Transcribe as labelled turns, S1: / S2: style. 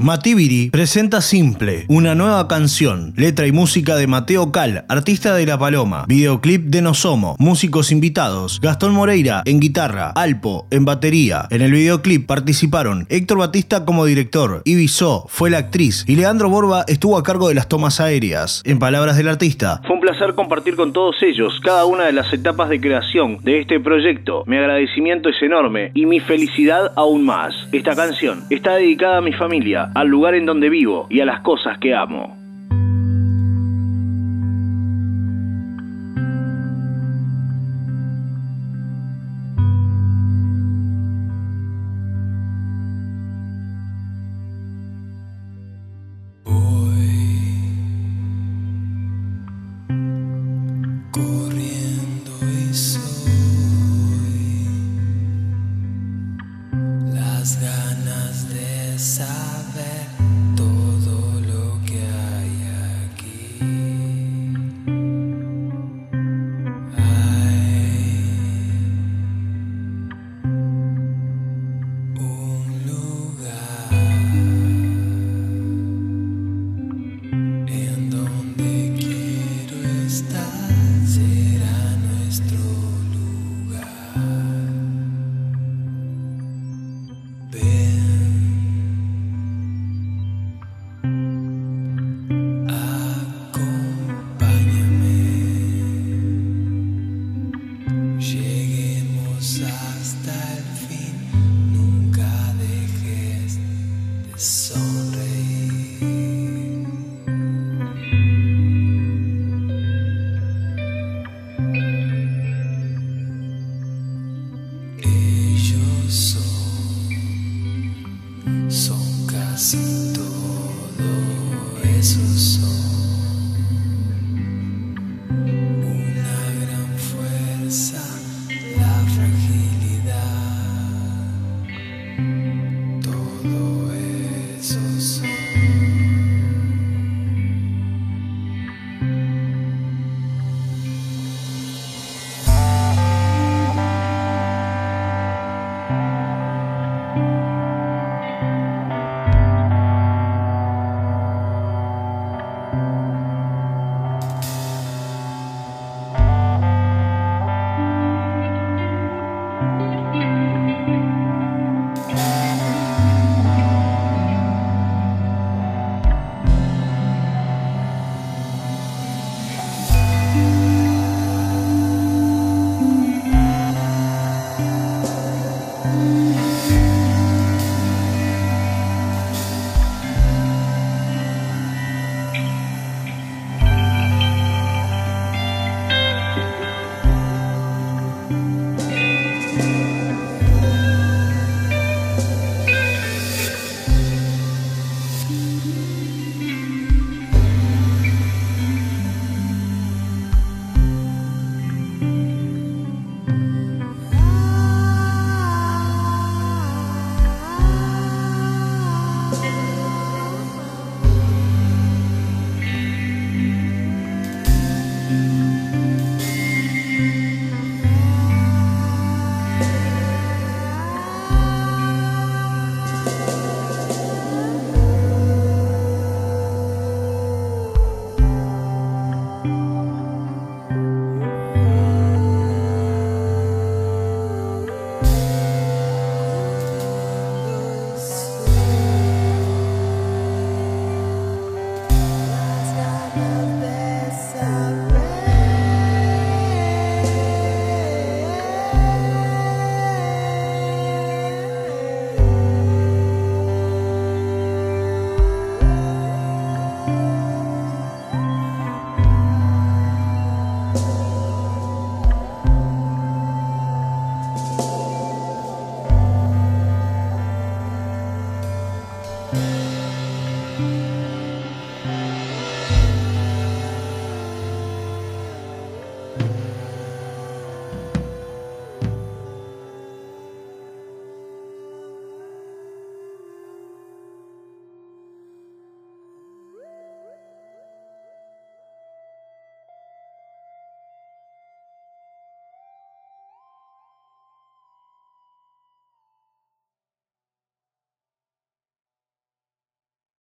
S1: Matibiri presenta Simple, una nueva canción, letra y música de Mateo Cal, artista de La Paloma, videoclip de Nosomo, músicos invitados, Gastón Moreira en guitarra, Alpo en batería. En el videoclip participaron Héctor Batista como director, Ibisó fue la actriz y Leandro Borba estuvo a cargo de las tomas aéreas. En palabras del artista, fue un placer compartir con todos ellos cada una de las etapas de creación de este proyecto. Mi agradecimiento es enorme y mi felicidad aún más. Esta canción está dedicada a mi familia al lugar en donde vivo y a las cosas que amo.
S2: Son, son casi todo, son.